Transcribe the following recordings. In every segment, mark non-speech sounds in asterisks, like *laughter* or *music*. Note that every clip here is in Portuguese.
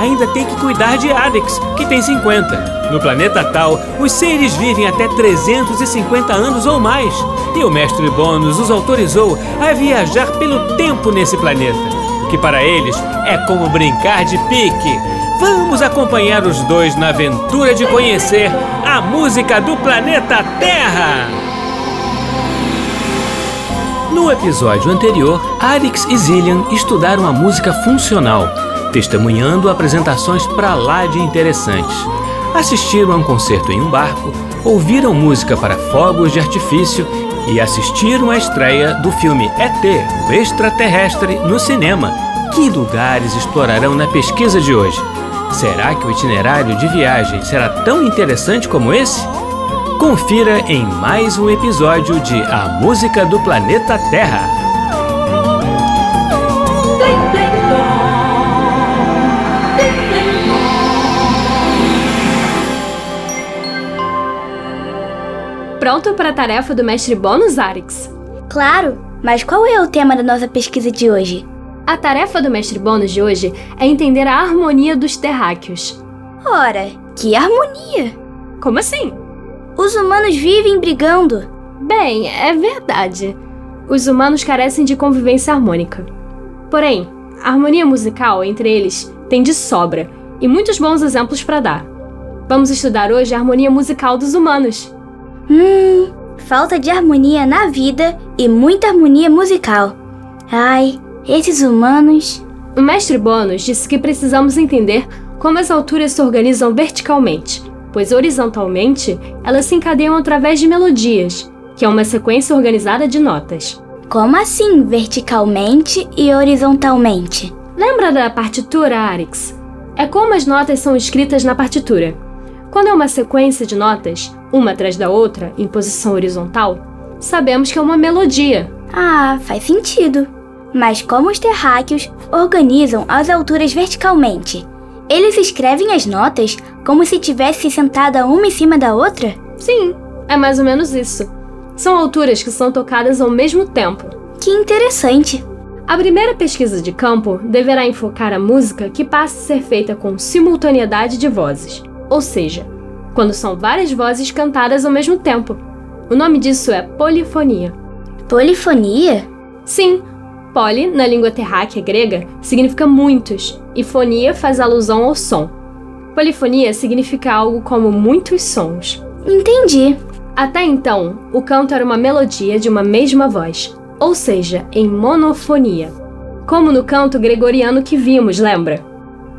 ainda tem que cuidar de Alex, que tem 50. No planeta Tal, os seres vivem até 350 anos ou mais. E o mestre Bônus os autorizou a viajar pelo tempo nesse planeta, o que para eles é como brincar de pique. Vamos acompanhar os dois na aventura de conhecer a música do planeta Terra! No episódio anterior, Alex e Zillian estudaram a música funcional, testemunhando apresentações pra lá de interessantes. Assistiram a um concerto em um barco, ouviram música para fogos de artifício e assistiram à estreia do filme ET, o extraterrestre, no cinema. Que lugares explorarão na pesquisa de hoje? Será que o itinerário de viagem será tão interessante como esse? Confira em mais um episódio de A Música do Planeta Terra. Pronto para a tarefa do mestre Bônus, Arix? Claro, mas qual é o tema da nossa pesquisa de hoje? A tarefa do mestre Bônus de hoje é entender a harmonia dos terráqueos. Ora, que harmonia! Como assim? Os humanos vivem brigando. Bem, é verdade. Os humanos carecem de convivência harmônica. Porém, a harmonia musical entre eles tem de sobra e muitos bons exemplos para dar. Vamos estudar hoje a harmonia musical dos humanos. Hum, falta de harmonia na vida e muita harmonia musical. Ai, esses humanos. O mestre Bônus disse que precisamos entender como as alturas se organizam verticalmente, pois horizontalmente elas se encadeiam através de melodias, que é uma sequência organizada de notas. Como assim verticalmente e horizontalmente? Lembra da partitura, Arix? É como as notas são escritas na partitura. Quando é uma sequência de notas, uma atrás da outra, em posição horizontal, sabemos que é uma melodia. Ah, faz sentido. Mas como os terráqueos organizam as alturas verticalmente? Eles escrevem as notas como se tivesse sentada uma em cima da outra? Sim, é mais ou menos isso. São alturas que são tocadas ao mesmo tempo. Que interessante. A primeira pesquisa de campo deverá enfocar a música que passa a ser feita com simultaneidade de vozes, ou seja, quando são várias vozes cantadas ao mesmo tempo. O nome disso é polifonia. Polifonia? Sim, poli, na língua terráquea grega, significa muitos, e fonia faz alusão ao som. Polifonia significa algo como muitos sons. Entendi. Até então, o canto era uma melodia de uma mesma voz, ou seja, em monofonia. Como no canto gregoriano que vimos, lembra?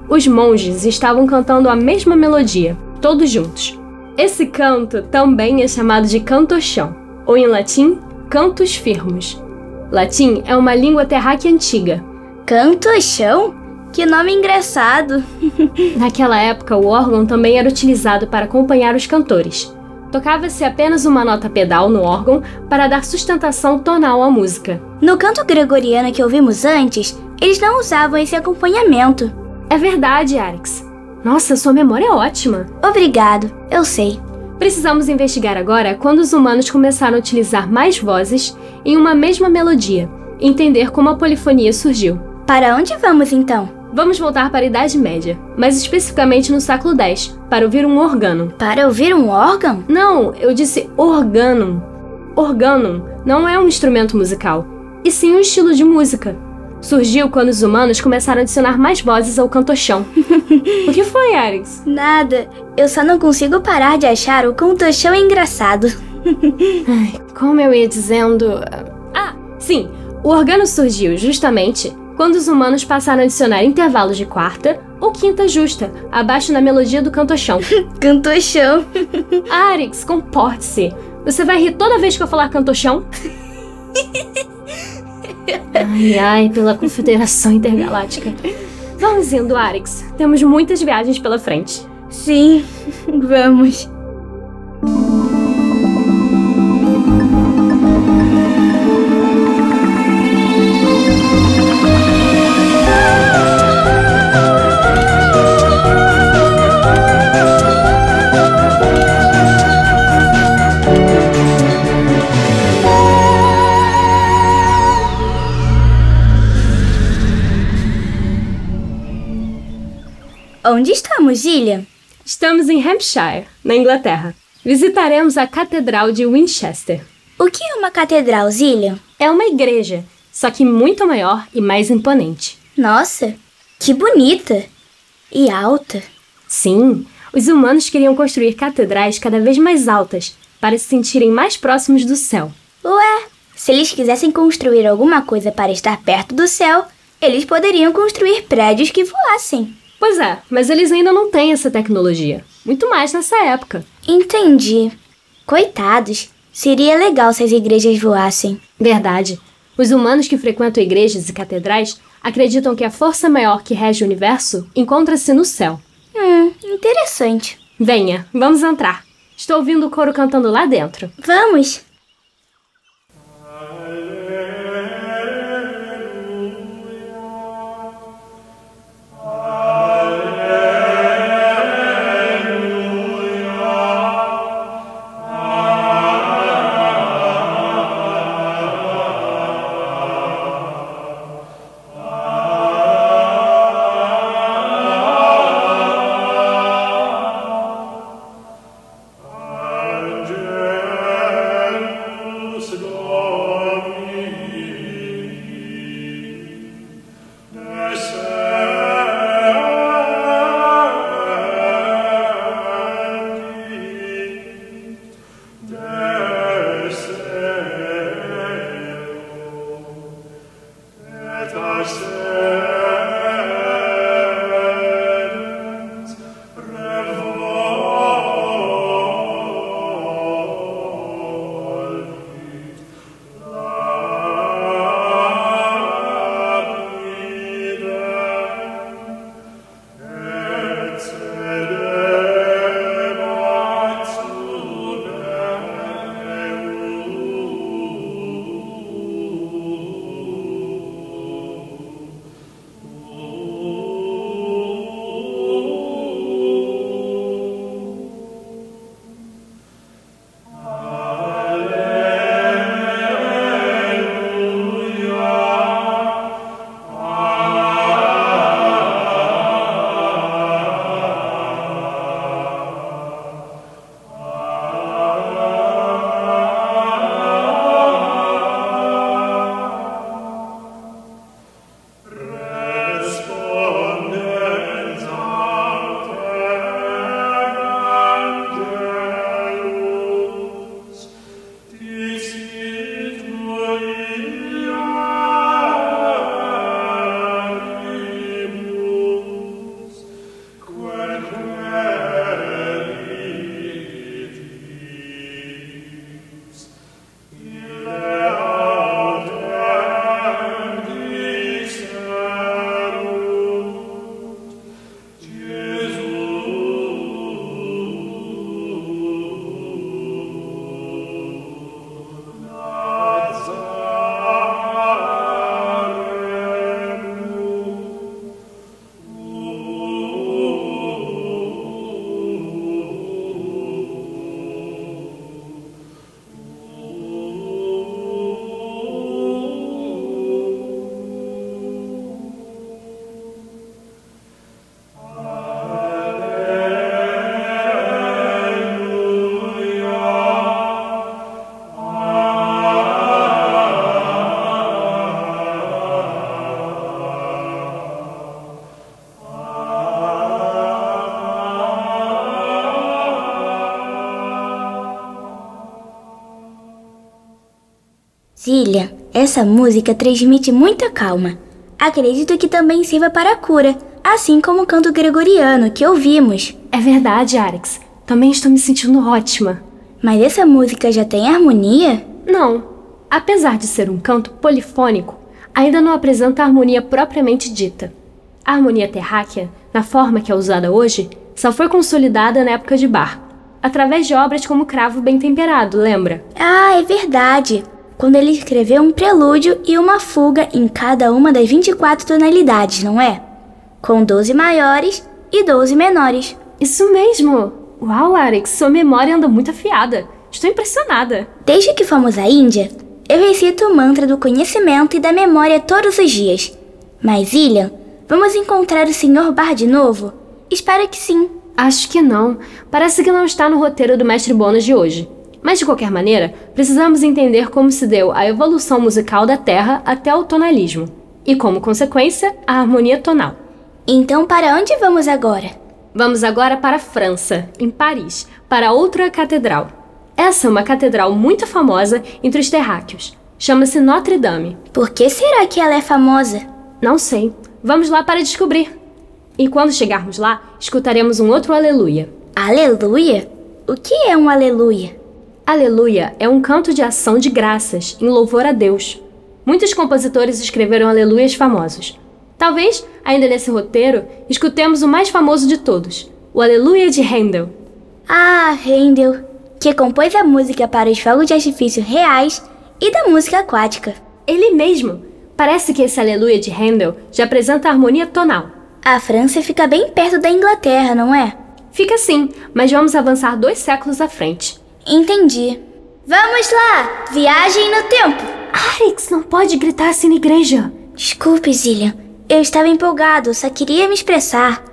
Os monges estavam cantando a mesma melodia, todos juntos. Esse canto também é chamado de cantochão, ou em latim, cantus firmus. Latim é uma língua terráquea antiga. Cantochão? Que nome engraçado! *laughs* Naquela época, o órgão também era utilizado para acompanhar os cantores. Tocava-se apenas uma nota pedal no órgão para dar sustentação tonal à música. No canto gregoriano que ouvimos antes, eles não usavam esse acompanhamento. É verdade, Arix. Nossa, sua memória é ótima. Obrigado, eu sei. Precisamos investigar agora quando os humanos começaram a utilizar mais vozes em uma mesma melodia entender como a polifonia surgiu. Para onde vamos então? Vamos voltar para a Idade Média, mais especificamente no século X, para ouvir um órgão. Para ouvir um órgão? Não, eu disse organum. Organum não é um instrumento musical, e sim um estilo de música. Surgiu quando os humanos começaram a adicionar mais vozes ao cantochão. *laughs* o que foi, Arix? Nada. Eu só não consigo parar de achar o cantochão engraçado. *laughs* Ai, como eu ia dizendo. Ah, sim. O organo surgiu justamente quando os humanos passaram a adicionar intervalos de quarta ou quinta justa, abaixo na melodia do cantochão. *laughs* cantochão. Arix, comporte-se. Você vai rir toda vez que eu falar cantochão? Ai, ai, pela Confederação Intergaláctica. Vamos indo, Arix. Temos muitas viagens pela frente. Sim, vamos. Onde estamos, Gillian? Estamos em Hampshire, na Inglaterra. Visitaremos a Catedral de Winchester. O que é uma catedral, Zillian? É uma igreja, só que muito maior e mais imponente. Nossa, que bonita! E alta. Sim, os humanos queriam construir catedrais cada vez mais altas para se sentirem mais próximos do céu. Ué, se eles quisessem construir alguma coisa para estar perto do céu, eles poderiam construir prédios que voassem. Pois é, mas eles ainda não têm essa tecnologia. Muito mais nessa época. Entendi. Coitados, seria legal se as igrejas voassem. Verdade. Os humanos que frequentam igrejas e catedrais acreditam que a força maior que rege o universo encontra-se no céu. Hum, interessante. Venha, vamos entrar. Estou ouvindo o coro cantando lá dentro. Vamos! Zillian, essa música transmite muita calma. Acredito que também sirva para a cura, assim como o canto gregoriano que ouvimos. É verdade, Alex. Também estou me sentindo ótima. Mas essa música já tem harmonia? Não. Apesar de ser um canto polifônico, ainda não apresenta a harmonia propriamente dita. A harmonia terráquea, na forma que é usada hoje, só foi consolidada na época de Bach, através de obras como Cravo Bem Temperado, lembra? Ah, é verdade quando ele escreveu um prelúdio e uma fuga em cada uma das 24 tonalidades, não é? Com 12 maiores e 12 menores. Isso mesmo! Uau, Alex, sua memória anda muito afiada. Estou impressionada. Desde que fomos à Índia, eu recito o mantra do conhecimento e da memória todos os dias. Mas, Ilhan, vamos encontrar o Sr. Bar de novo? Espero que sim. Acho que não. Parece que não está no roteiro do mestre Bônus de hoje. Mas de qualquer maneira, precisamos entender como se deu a evolução musical da Terra até o tonalismo e, como consequência, a harmonia tonal. Então, para onde vamos agora? Vamos agora para a França, em Paris, para outra catedral. Essa é uma catedral muito famosa entre os terráqueos. Chama-se Notre Dame. Por que será que ela é famosa? Não sei. Vamos lá para descobrir. E quando chegarmos lá, escutaremos um outro aleluia. Aleluia? O que é um aleluia? Aleluia é um canto de ação de graças em louvor a Deus. Muitos compositores escreveram aleluias famosos. Talvez, ainda nesse roteiro, escutemos o mais famoso de todos, o Aleluia de Handel. Ah, Handel, que compôs a música para os fogos de artifício reais e da música aquática. Ele mesmo! Parece que esse Aleluia de Handel já apresenta harmonia tonal. A França fica bem perto da Inglaterra, não é? Fica sim, mas vamos avançar dois séculos à frente. Entendi. Vamos lá! Viagem no tempo! Arix, não pode gritar assim na igreja. Desculpe, Zillian. Eu estava empolgado, só queria me expressar.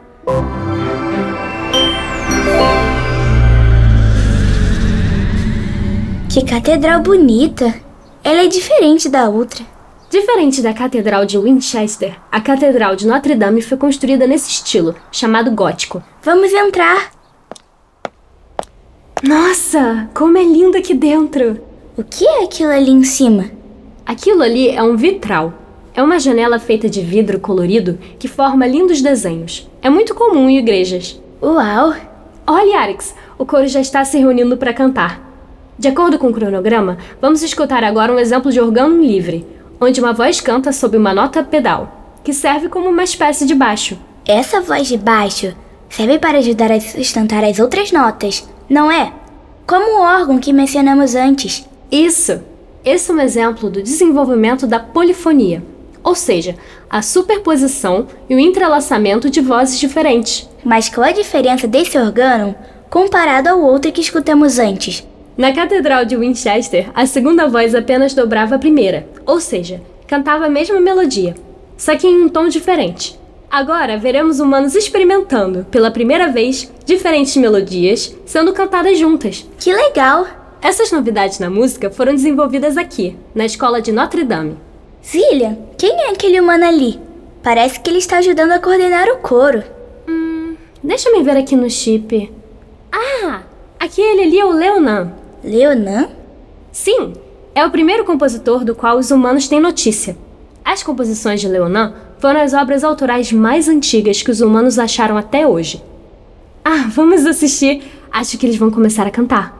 Que catedral bonita! Ela é diferente da outra. Diferente da Catedral de Winchester, a Catedral de Notre Dame foi construída nesse estilo, chamado gótico. Vamos entrar! Nossa, como é lindo aqui dentro! O que é aquilo ali em cima? Aquilo ali é um vitral. É uma janela feita de vidro colorido que forma lindos desenhos. É muito comum em igrejas. Uau! Olha, Arix, o coro já está se reunindo para cantar. De acordo com o cronograma, vamos escutar agora um exemplo de órgão livre, onde uma voz canta sob uma nota pedal, que serve como uma espécie de baixo. Essa voz de baixo serve para ajudar a sustentar as outras notas, não é? Como o órgão que mencionamos antes. Isso! Esse é um exemplo do desenvolvimento da polifonia, ou seja, a superposição e o entrelaçamento de vozes diferentes. Mas qual a diferença desse órgão comparado ao outro que escutamos antes? Na Catedral de Winchester, a segunda voz apenas dobrava a primeira, ou seja, cantava a mesma melodia, só que em um tom diferente. Agora veremos humanos experimentando, pela primeira vez, diferentes melodias sendo cantadas juntas. Que legal! Essas novidades na música foram desenvolvidas aqui, na escola de Notre Dame. Zillian, quem é aquele humano ali? Parece que ele está ajudando a coordenar o coro. Hum, deixa eu ver aqui no chip. Ah, aquele ali é o Leonan. Leonan? Sim, é o primeiro compositor do qual os humanos têm notícia. As composições de Leonan foram as obras autorais mais antigas que os humanos acharam até hoje. Ah, vamos assistir. Acho que eles vão começar a cantar.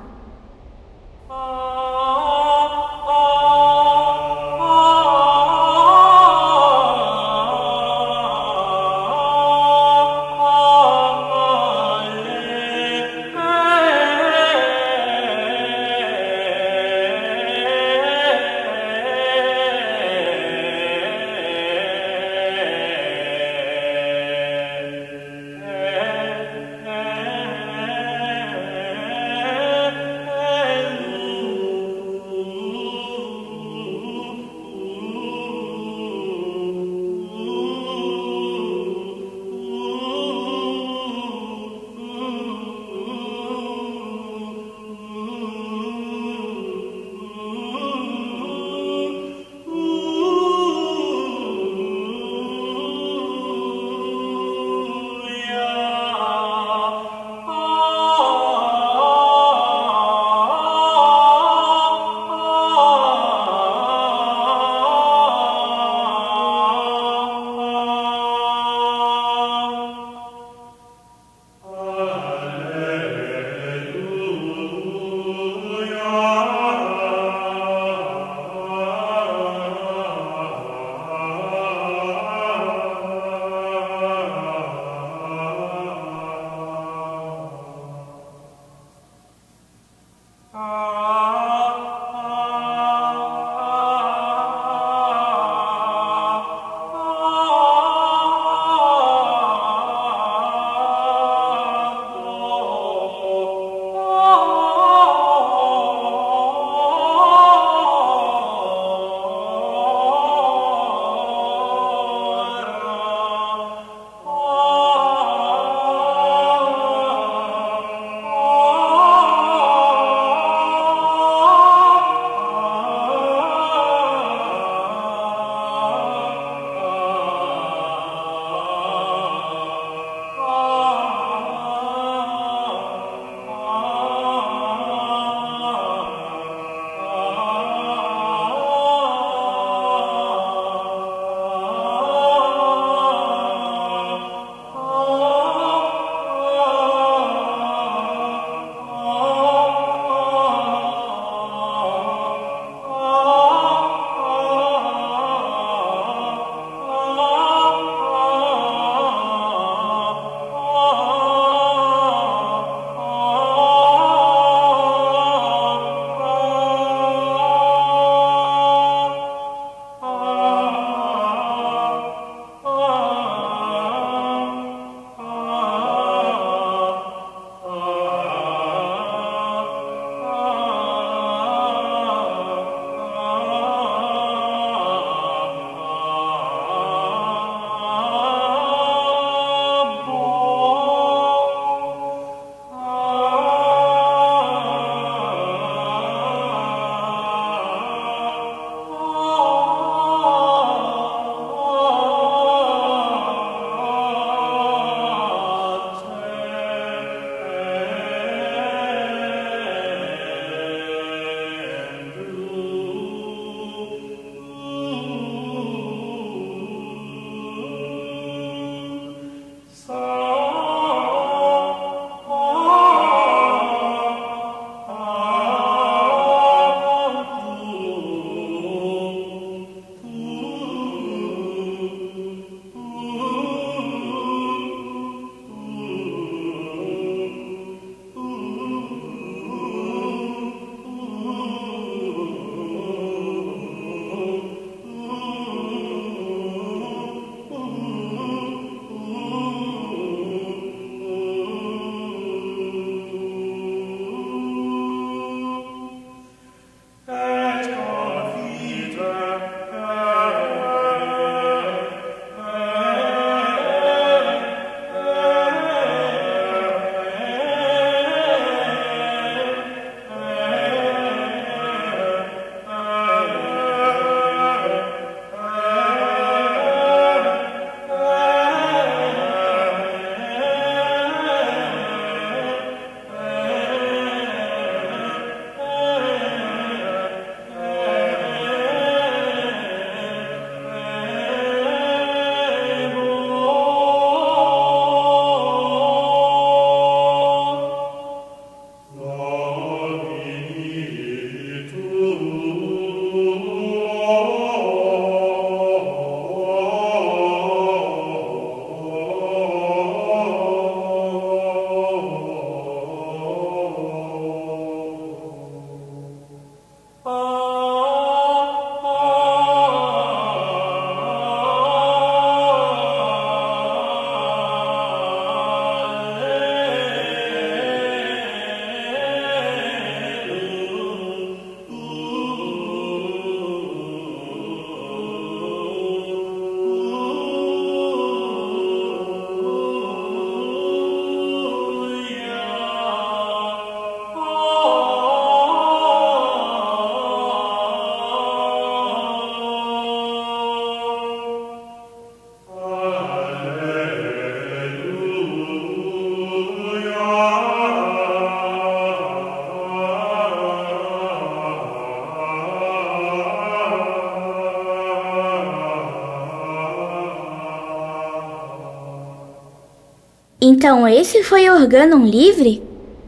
Então esse foi o órgão livre?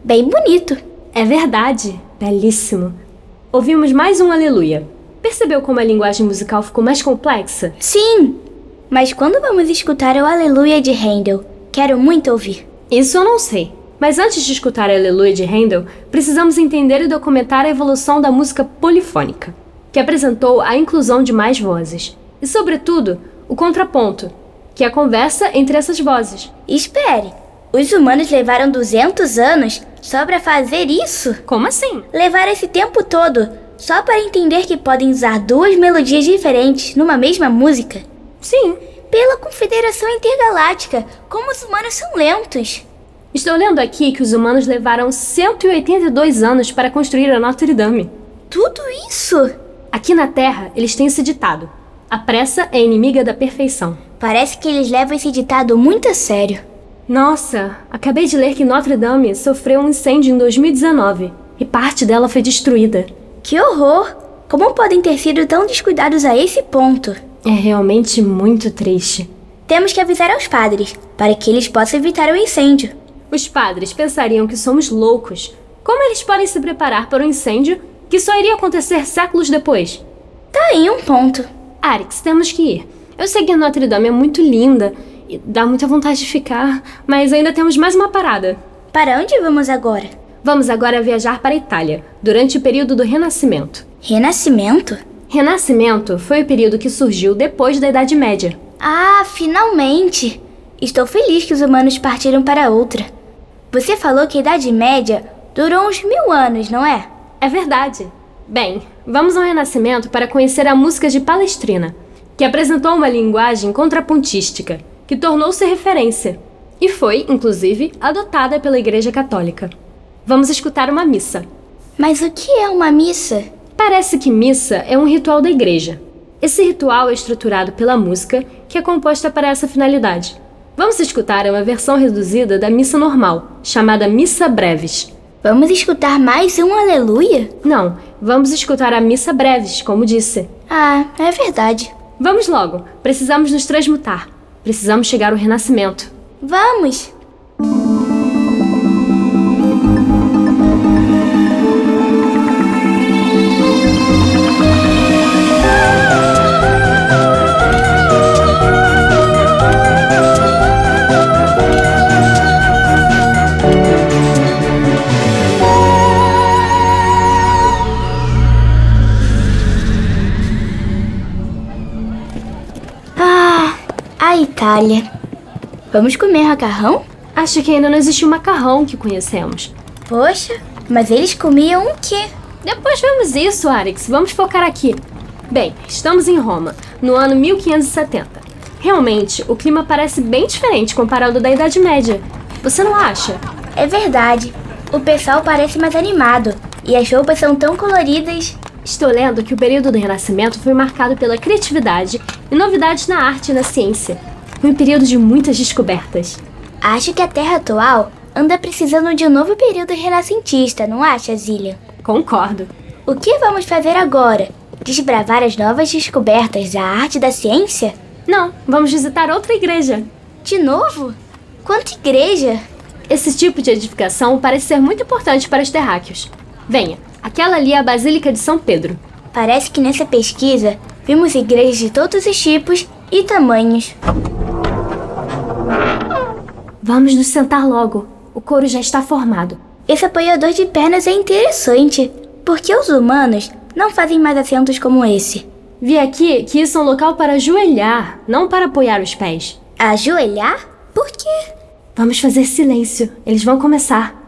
Bem bonito. É verdade. Belíssimo. Ouvimos mais um aleluia. Percebeu como a linguagem musical ficou mais complexa? Sim! Mas quando vamos escutar o Aleluia de Handel? Quero muito ouvir. Isso eu não sei. Mas antes de escutar Aleluia de Handel, precisamos entender e documentar a evolução da música polifônica, que apresentou a inclusão de mais vozes. E, sobretudo, o contraponto, que é a conversa entre essas vozes. Espere! Os humanos levaram 200 anos só para fazer isso? Como assim? Levar esse tempo todo só para entender que podem usar duas melodias diferentes numa mesma música? Sim. Pela Confederação Intergaláctica, como os humanos são lentos. Estou lendo aqui que os humanos levaram 182 anos para construir a Notre Dame. Tudo isso? Aqui na Terra, eles têm esse ditado: a pressa é inimiga da perfeição. Parece que eles levam esse ditado muito a sério. Nossa, acabei de ler que Notre Dame sofreu um incêndio em 2019 e parte dela foi destruída. Que horror! Como podem ter sido tão descuidados a esse ponto? É realmente muito triste. Temos que avisar aos padres, para que eles possam evitar o incêndio. Os padres pensariam que somos loucos. Como eles podem se preparar para um incêndio que só iria acontecer séculos depois? Tá aí um ponto. Arix, temos que ir. Eu sei que a Notre Dame é muito linda e dá muita vontade de ficar, mas ainda temos mais uma parada. Para onde vamos agora? Vamos agora viajar para a Itália, durante o período do Renascimento. Renascimento? Renascimento foi o período que surgiu depois da Idade Média. Ah, finalmente! Estou feliz que os humanos partiram para outra. Você falou que a Idade Média durou uns mil anos, não é? É verdade. Bem, vamos ao Renascimento para conhecer a música de Palestrina, que apresentou uma linguagem contrapontística que tornou-se referência e foi, inclusive, adotada pela Igreja Católica. Vamos escutar uma missa. Mas o que é uma missa? Parece que missa é um ritual da igreja. Esse ritual é estruturado pela música, que é composta para essa finalidade. Vamos escutar uma versão reduzida da missa normal, chamada Missa Breves. Vamos escutar mais um aleluia? Não, vamos escutar a Missa Breves, como disse. Ah, é verdade. Vamos logo, precisamos nos transmutar. Precisamos chegar ao renascimento. Vamos! Itália. Vamos comer macarrão? Acho que ainda não existe o macarrão que conhecemos. Poxa, mas eles comiam o quê? Depois vemos isso, Arix. Vamos focar aqui. Bem, estamos em Roma, no ano 1570. Realmente, o clima parece bem diferente comparado ao da Idade Média. Você não acha? É verdade. O pessoal parece mais animado e as roupas são tão coloridas. Estou lendo que o período do Renascimento foi marcado pela criatividade e novidades na arte e na ciência. Foi um período de muitas descobertas. Acho que a Terra atual anda precisando de um novo período renascentista, não acha, Zillian? Concordo. O que vamos fazer agora? Desbravar as novas descobertas da arte e da ciência? Não, vamos visitar outra igreja. De novo? Quanta igreja? Esse tipo de edificação parece ser muito importante para os terráqueos. Venha, aquela ali é a Basílica de São Pedro. Parece que nessa pesquisa vimos igrejas de todos os tipos e tamanhos. Vamos nos sentar logo. O couro já está formado. Esse apoiador de pernas é interessante, porque os humanos não fazem mais assentos como esse. Vi aqui que isso é um local para ajoelhar, não para apoiar os pés. Ajoelhar? Por quê? Vamos fazer silêncio. Eles vão começar.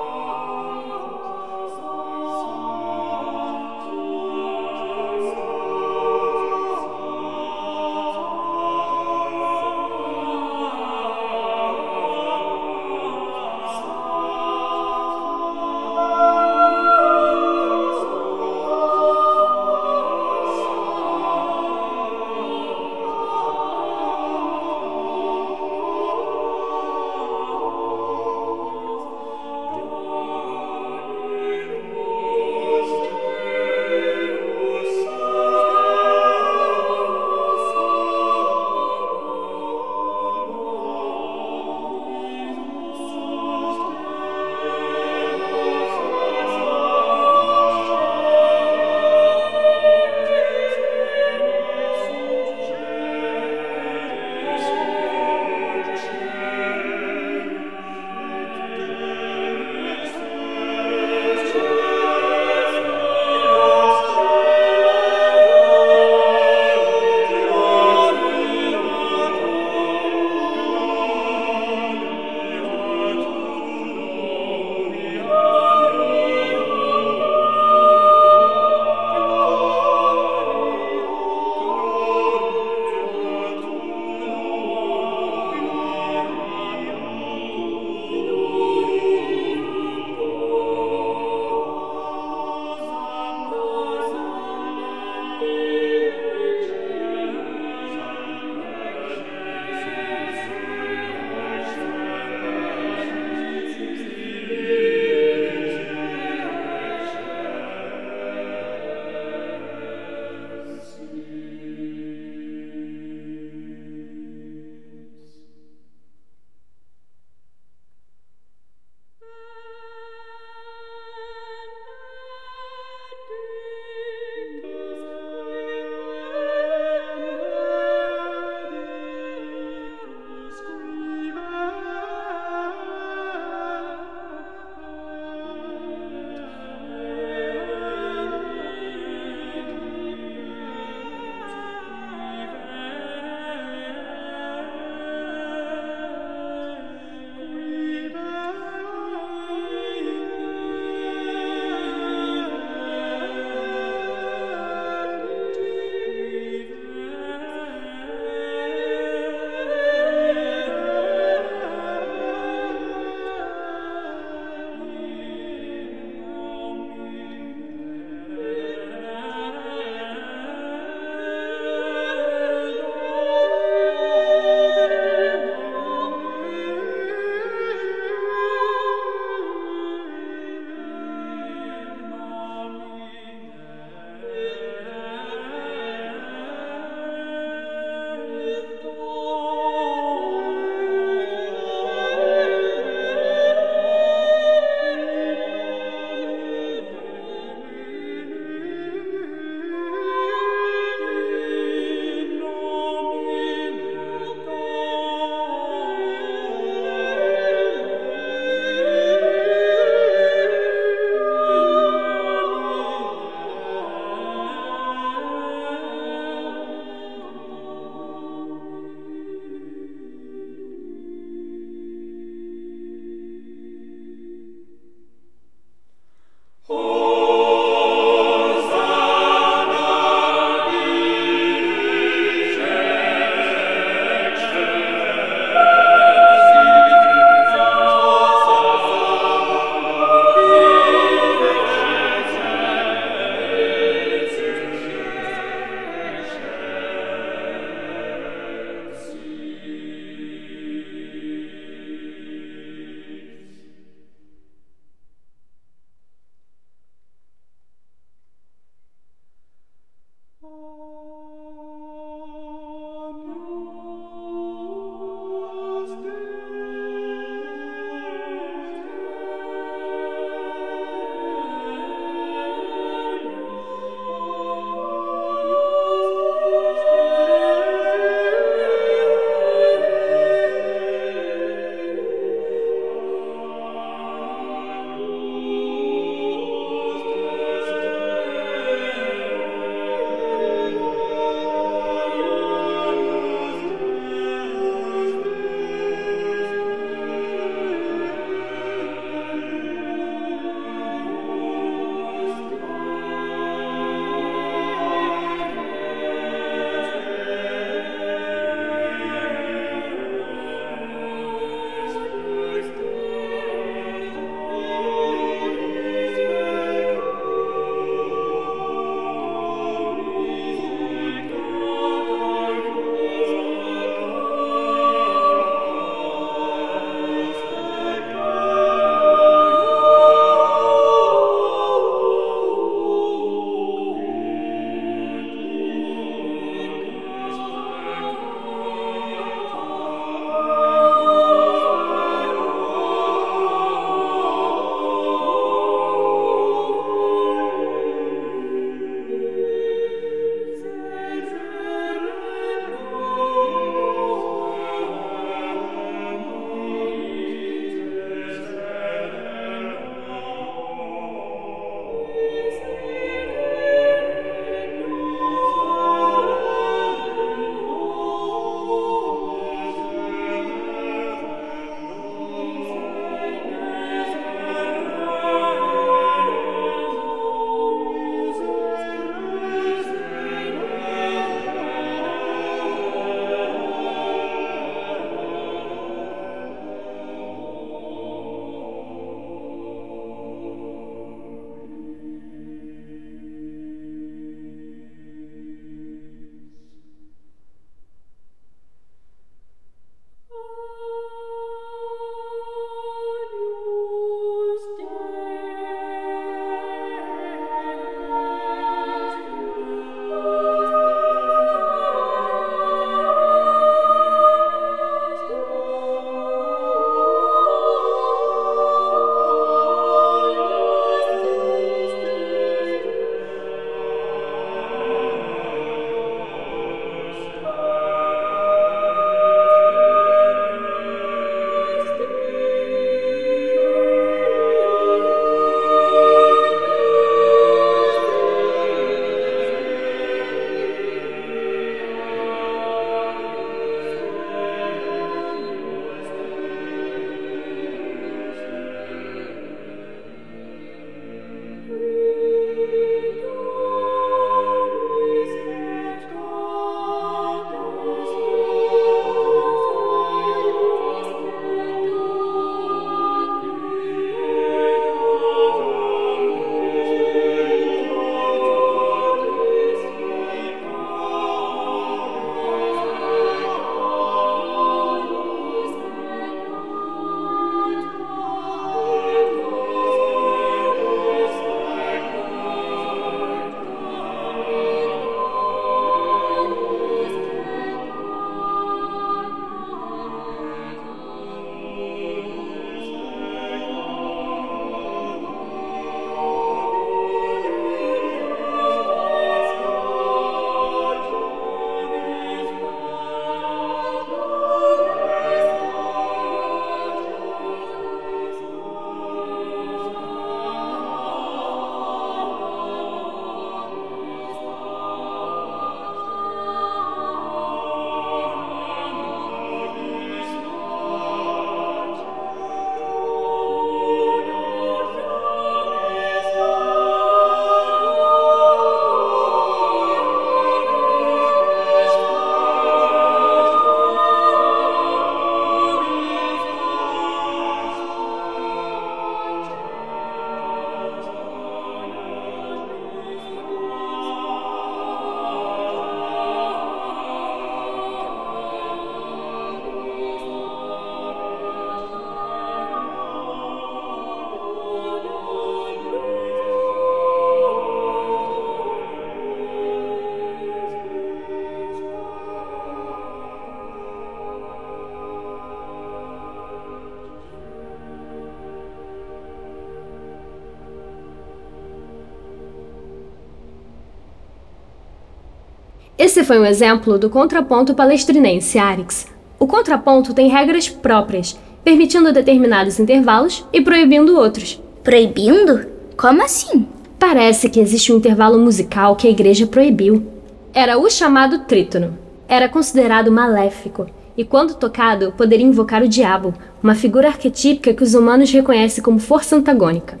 Foi um exemplo do contraponto palestrinense Arix. O contraponto tem regras próprias, permitindo determinados intervalos e proibindo outros. Proibindo? Como assim? Parece que existe um intervalo musical que a igreja proibiu. Era o chamado trítono. Era considerado maléfico e, quando tocado, poderia invocar o diabo, uma figura arquetípica que os humanos reconhecem como força antagônica.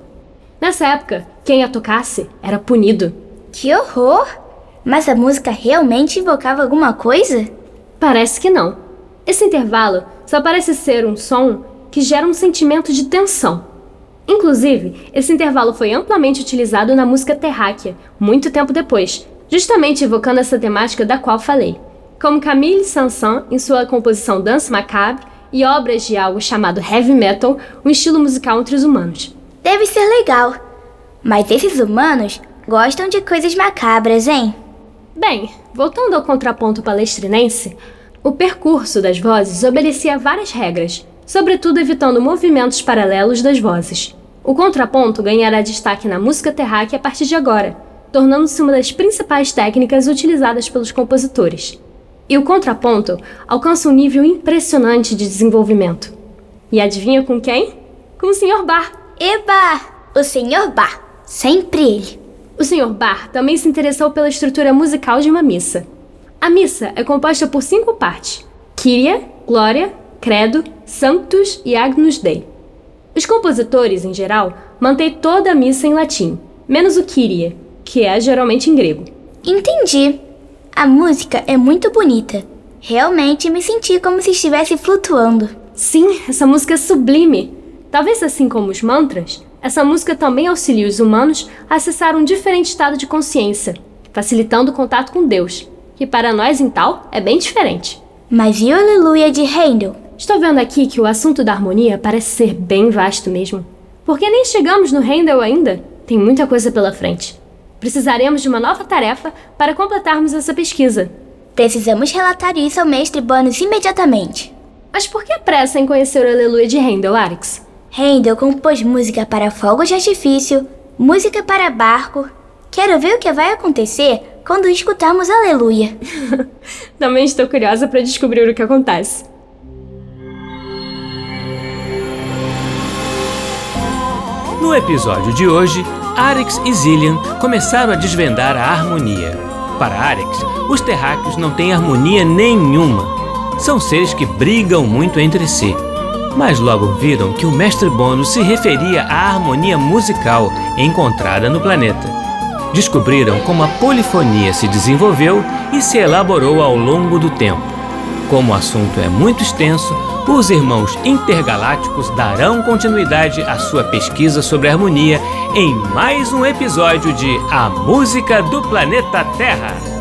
Nessa época, quem a tocasse era punido. Que horror! Mas a música realmente invocava alguma coisa? Parece que não. Esse intervalo só parece ser um som que gera um sentimento de tensão. Inclusive, esse intervalo foi amplamente utilizado na música terráquea, muito tempo depois, justamente evocando essa temática da qual falei, como Camille Saint-Saëns em sua composição Danse Macabre e obras de algo chamado heavy metal, um estilo musical entre os humanos. Deve ser legal. Mas esses humanos gostam de coisas macabras, hein? Bem, voltando ao contraponto palestrinense, o percurso das vozes obedecia a várias regras, sobretudo evitando movimentos paralelos das vozes. O contraponto ganhará destaque na música terráquea a partir de agora, tornando-se uma das principais técnicas utilizadas pelos compositores. E o contraponto alcança um nível impressionante de desenvolvimento. E adivinha com quem? Com o Sr. Bar. Eba! O Sr. Bar. Sempre ele. O Sr. Bar também se interessou pela estrutura musical de uma missa. A missa é composta por cinco partes: Kyrie, Glória, Credo, Sanctus e Agnus Dei. Os compositores, em geral, mantêm toda a missa em latim, menos o Kyrie, que é geralmente em grego. Entendi. A música é muito bonita. Realmente me senti como se estivesse flutuando. Sim, essa música é sublime. Talvez assim como os mantras, essa música também auxilia os humanos a acessar um diferente estado de consciência, facilitando o contato com Deus, que para nós em tal é bem diferente. Mas e o Aleluia de Handel? Estou vendo aqui que o assunto da harmonia parece ser bem vasto mesmo. Porque nem chegamos no Handel ainda. Tem muita coisa pela frente. Precisaremos de uma nova tarefa para completarmos essa pesquisa. Precisamos relatar isso ao mestre Bonus imediatamente. Mas por que a pressa em conhecer o Aleluia de Handel, Arix? Handel compôs música para fogos de artifício, música para barco. Quero ver o que vai acontecer quando escutarmos Aleluia. *laughs* Também estou curiosa para descobrir o que acontece. No episódio de hoje, Arix e Zillian começaram a desvendar a harmonia. Para Arix, os terráqueos não têm harmonia nenhuma. São seres que brigam muito entre si. Mas logo viram que o mestre Bono se referia à harmonia musical encontrada no planeta. Descobriram como a polifonia se desenvolveu e se elaborou ao longo do tempo. Como o assunto é muito extenso, os irmãos intergalácticos darão continuidade à sua pesquisa sobre harmonia em mais um episódio de A Música do Planeta Terra.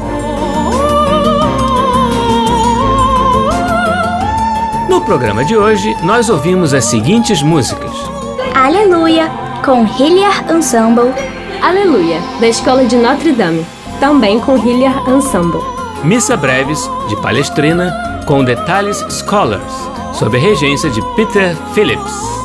No programa de hoje, nós ouvimos as seguintes músicas: Aleluia, com Hilliard Ensemble. Aleluia, da Escola de Notre Dame, também com Hilliard Ensemble. Missa Breves, de Palestrina, com Detalhes Scholars, sob a regência de Peter Phillips.